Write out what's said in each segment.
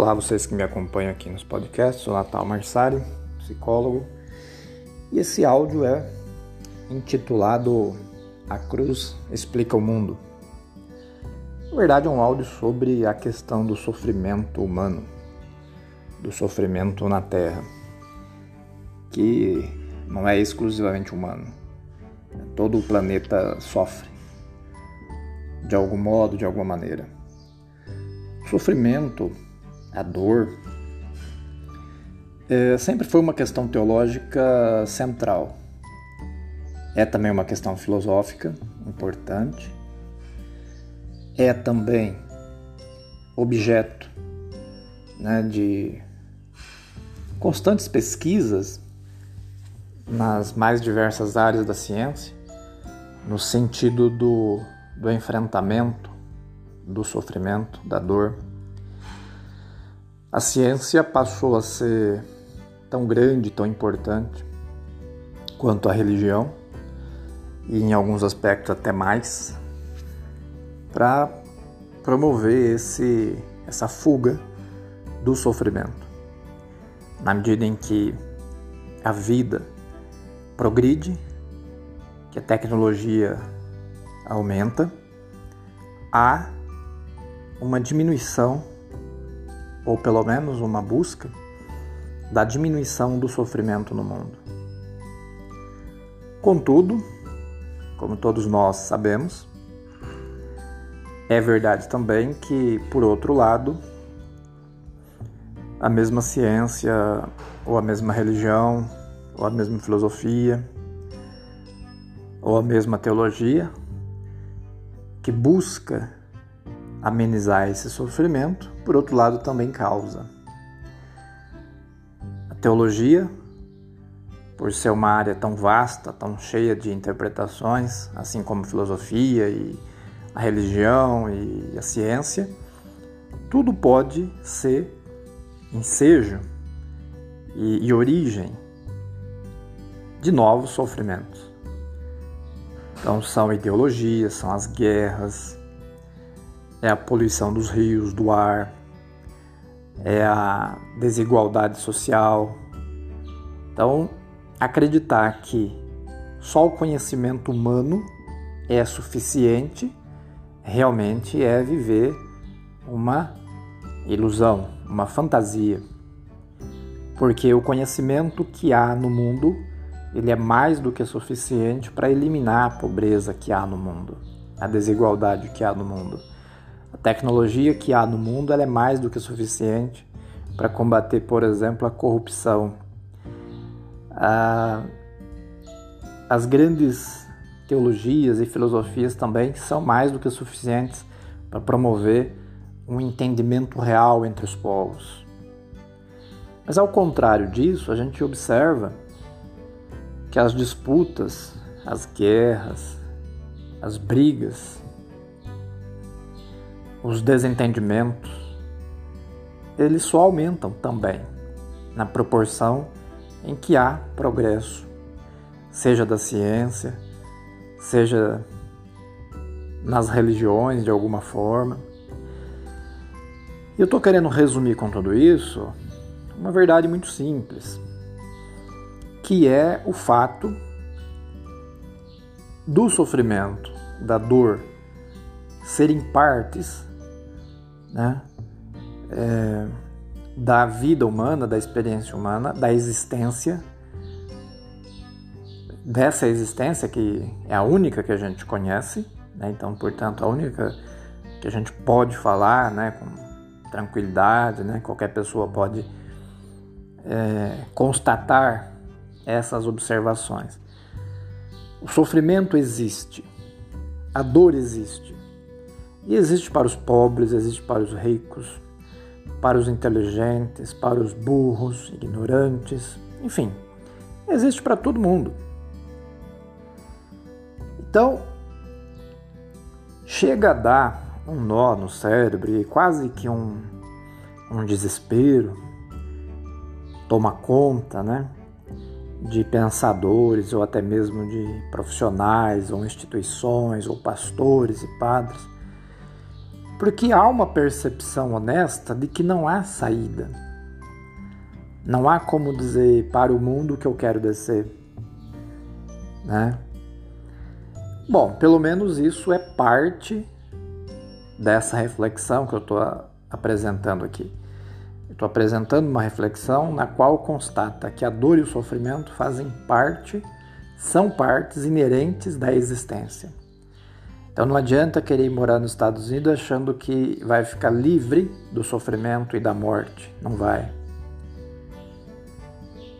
Olá, vocês que me acompanham aqui nos podcasts. Sou Natal Marsari, psicólogo, e esse áudio é intitulado A Cruz Explica o Mundo. Na verdade, é um áudio sobre a questão do sofrimento humano, do sofrimento na Terra, que não é exclusivamente humano. Todo o planeta sofre, de algum modo, de alguma maneira. O sofrimento a dor, é, sempre foi uma questão teológica central. É também uma questão filosófica importante. É também objeto né, de constantes pesquisas nas mais diversas áreas da ciência, no sentido do, do enfrentamento do sofrimento, da dor. A ciência passou a ser tão grande, tão importante quanto a religião, e em alguns aspectos até mais, para promover esse, essa fuga do sofrimento. Na medida em que a vida progride, que a tecnologia aumenta, há uma diminuição ou pelo menos uma busca, da diminuição do sofrimento no mundo. Contudo, como todos nós sabemos, é verdade também que, por outro lado, a mesma ciência, ou a mesma religião, ou a mesma filosofia, ou a mesma teologia, que busca amenizar esse sofrimento, por outro lado, também causa. A teologia, por ser uma área tão vasta, tão cheia de interpretações, assim como a filosofia e a religião e a ciência, tudo pode ser ensejo e, e origem de novos sofrimentos. Então, são ideologias, são as guerras, é a poluição dos rios, do ar, é a desigualdade social. Então, acreditar que só o conhecimento humano é suficiente realmente é viver uma ilusão, uma fantasia. Porque o conhecimento que há no mundo, ele é mais do que suficiente para eliminar a pobreza que há no mundo, a desigualdade que há no mundo. A tecnologia que há no mundo é mais do que suficiente para combater, por exemplo, a corrupção. as grandes teologias e filosofias também são mais do que suficientes para promover um entendimento real entre os povos. Mas ao contrário disso, a gente observa que as disputas, as guerras, as brigas os desentendimentos, eles só aumentam também na proporção em que há progresso, seja da ciência, seja nas religiões de alguma forma. Eu estou querendo resumir com tudo isso uma verdade muito simples, que é o fato do sofrimento, da dor, serem partes né, é, da vida humana, da experiência humana, da existência, dessa existência que é a única que a gente conhece, né, então, portanto, a única que a gente pode falar né, com tranquilidade, né, qualquer pessoa pode é, constatar essas observações. O sofrimento existe, a dor existe, e existe para os pobres, existe para os ricos, para os inteligentes, para os burros, ignorantes, enfim, existe para todo mundo. Então, chega a dar um nó no cérebro e quase que um, um desespero toma conta, né? De pensadores ou até mesmo de profissionais ou instituições ou pastores e padres Porque há uma percepção honesta de que não há saída. Não há como dizer para o mundo que eu quero descer. Né? Bom, pelo menos isso é parte dessa reflexão que eu estou apresentando aqui. Estou apresentando uma reflexão na qual constata que a dor e o sofrimento fazem parte, são partes inerentes da existência. Então não adianta querer ir morar nos Estados Unidos achando que vai ficar livre do sofrimento e da morte. Não vai.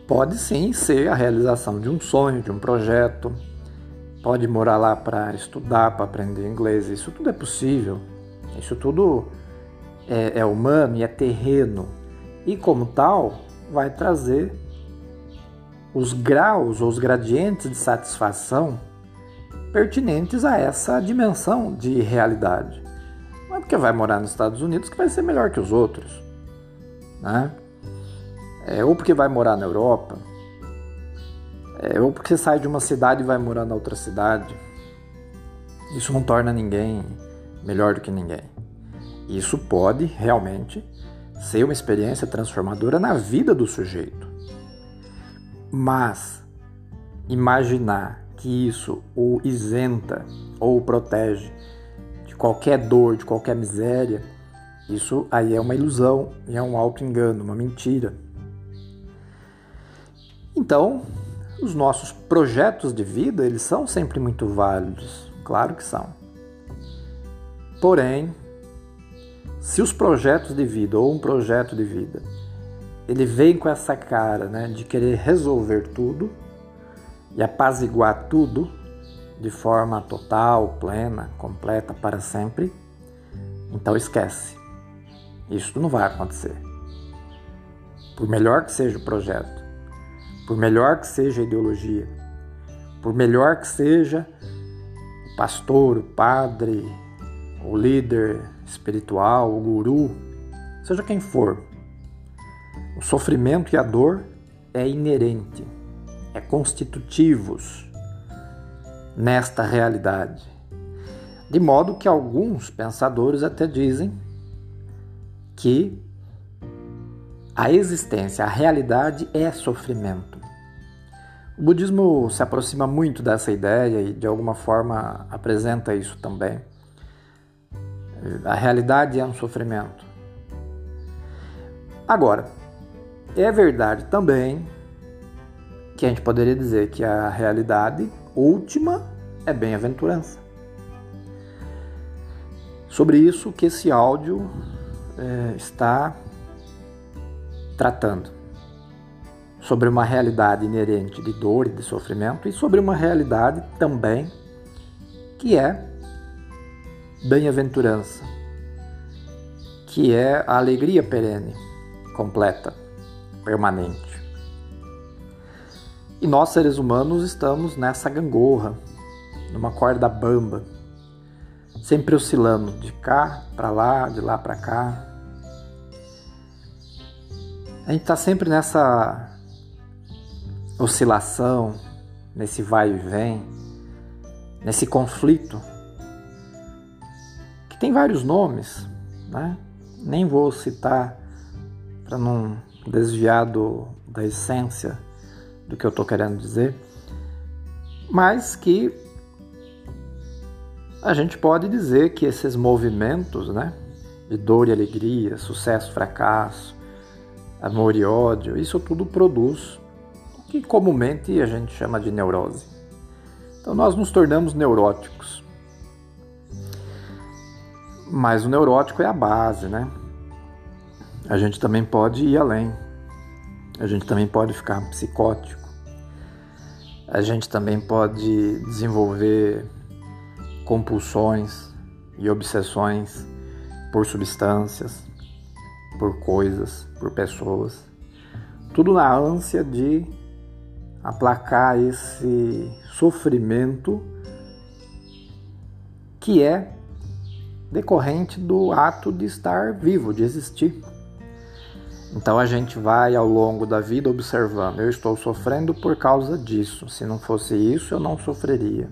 Pode sim ser a realização de um sonho, de um projeto. Pode morar lá para estudar, para aprender inglês. Isso tudo é possível. Isso tudo é, é humano e é terreno. E como tal, vai trazer os graus ou os gradientes de satisfação pertinentes a essa dimensão de realidade. Não é porque vai morar nos Estados Unidos que vai ser melhor que os outros, né? É, ou porque vai morar na Europa, é, ou porque sai de uma cidade e vai morar na outra cidade. Isso não torna ninguém melhor do que ninguém. Isso pode realmente ser uma experiência transformadora na vida do sujeito. Mas imaginar que isso o isenta ou o protege de qualquer dor, de qualquer miséria, isso aí é uma ilusão, é um auto-engano, uma mentira. Então, os nossos projetos de vida, eles são sempre muito válidos, claro que são. Porém, se os projetos de vida ou um projeto de vida, ele vem com essa cara, né, de querer resolver tudo, e apaziguar tudo de forma total, plena, completa para sempre, então esquece. Isso não vai acontecer. Por melhor que seja o projeto, por melhor que seja a ideologia, por melhor que seja o pastor, o padre, o líder espiritual, o guru, seja quem for, o sofrimento e a dor é inerente constitutivos nesta realidade. De modo que alguns pensadores até dizem que a existência, a realidade é sofrimento. O budismo se aproxima muito dessa ideia e de alguma forma apresenta isso também. A realidade é um sofrimento. Agora, é verdade também que a gente poderia dizer que a realidade última é bem-aventurança. Sobre isso que esse áudio é, está tratando. Sobre uma realidade inerente de dor e de sofrimento e sobre uma realidade também que é bem-aventurança, que é a alegria perene, completa, permanente. E nós, seres humanos, estamos nessa gangorra, numa corda bamba, sempre oscilando de cá para lá, de lá para cá. A gente está sempre nessa oscilação, nesse vai e vem, nesse conflito, que tem vários nomes, né? Nem vou citar para não desviar do, da essência do que eu estou querendo dizer, mas que a gente pode dizer que esses movimentos, né, de dor e alegria, sucesso, fracasso, amor e ódio, isso tudo produz o que comumente a gente chama de neurose. Então nós nos tornamos neuróticos. Mas o neurótico é a base, né? A gente também pode ir além. A gente também pode ficar psicótico a gente também pode desenvolver compulsões e obsessões por substâncias, por coisas, por pessoas. Tudo na ânsia de aplacar esse sofrimento que é decorrente do ato de estar vivo, de existir. Então a gente vai ao longo da vida observando: eu estou sofrendo por causa disso. Se não fosse isso, eu não sofreria.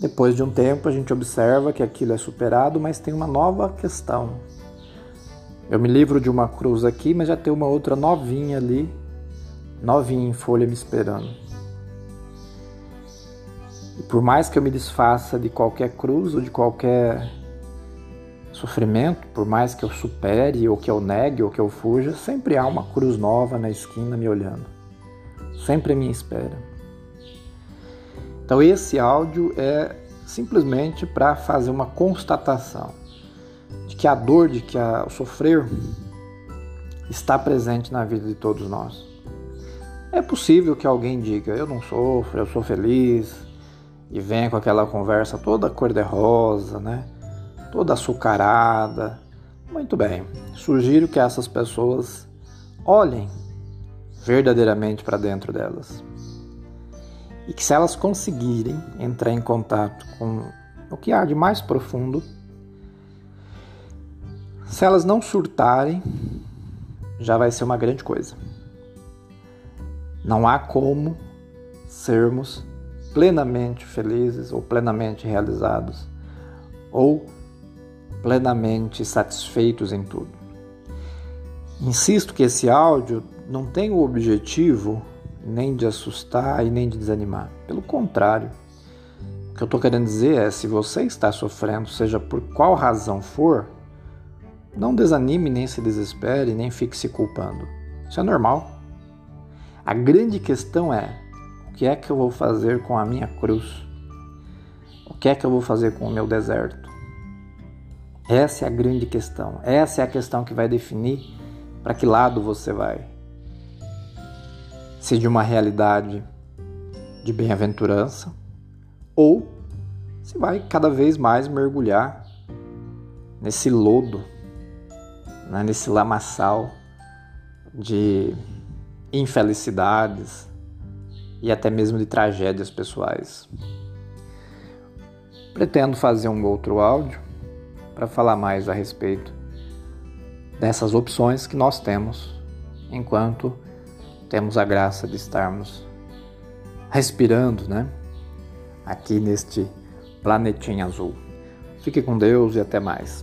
Depois de um tempo, a gente observa que aquilo é superado, mas tem uma nova questão. Eu me livro de uma cruz aqui, mas já tem uma outra novinha ali, novinha em folha me esperando. E por mais que eu me desfaça de qualquer cruz ou de qualquer sofrimento, por mais que eu supere, ou que eu negue, ou que eu fuja, sempre há uma cruz nova na esquina me olhando. Sempre me espera. Então, esse áudio é simplesmente para fazer uma constatação de que a dor, de que a, o sofrer está presente na vida de todos nós. É possível que alguém diga: Eu não sofro, eu sou feliz, e venha com aquela conversa toda cor-de-rosa, né? Toda açucarada. Muito bem, sugiro que essas pessoas olhem verdadeiramente para dentro delas e que se elas conseguirem entrar em contato com o que há de mais profundo, se elas não surtarem, já vai ser uma grande coisa. Não há como sermos plenamente felizes ou plenamente realizados ou plenamente satisfeitos em tudo. Insisto que esse áudio não tem o objetivo nem de assustar e nem de desanimar. Pelo contrário, o que eu estou querendo dizer é: se você está sofrendo, seja por qual razão for, não desanime, nem se desespere, nem fique se culpando. Isso é normal. A grande questão é: o que é que eu vou fazer com a minha cruz? O que é que eu vou fazer com o meu deserto? Essa é a grande questão. Essa é a questão que vai definir para que lado você vai se de uma realidade de bem-aventurança, ou se vai cada vez mais mergulhar nesse lodo, né, nesse lamaçal de infelicidades e até mesmo de tragédias pessoais. Pretendo fazer um outro áudio para falar mais a respeito dessas opções que nós temos enquanto temos a graça de estarmos respirando, né? Aqui neste planetinha azul. Fique com Deus e até mais.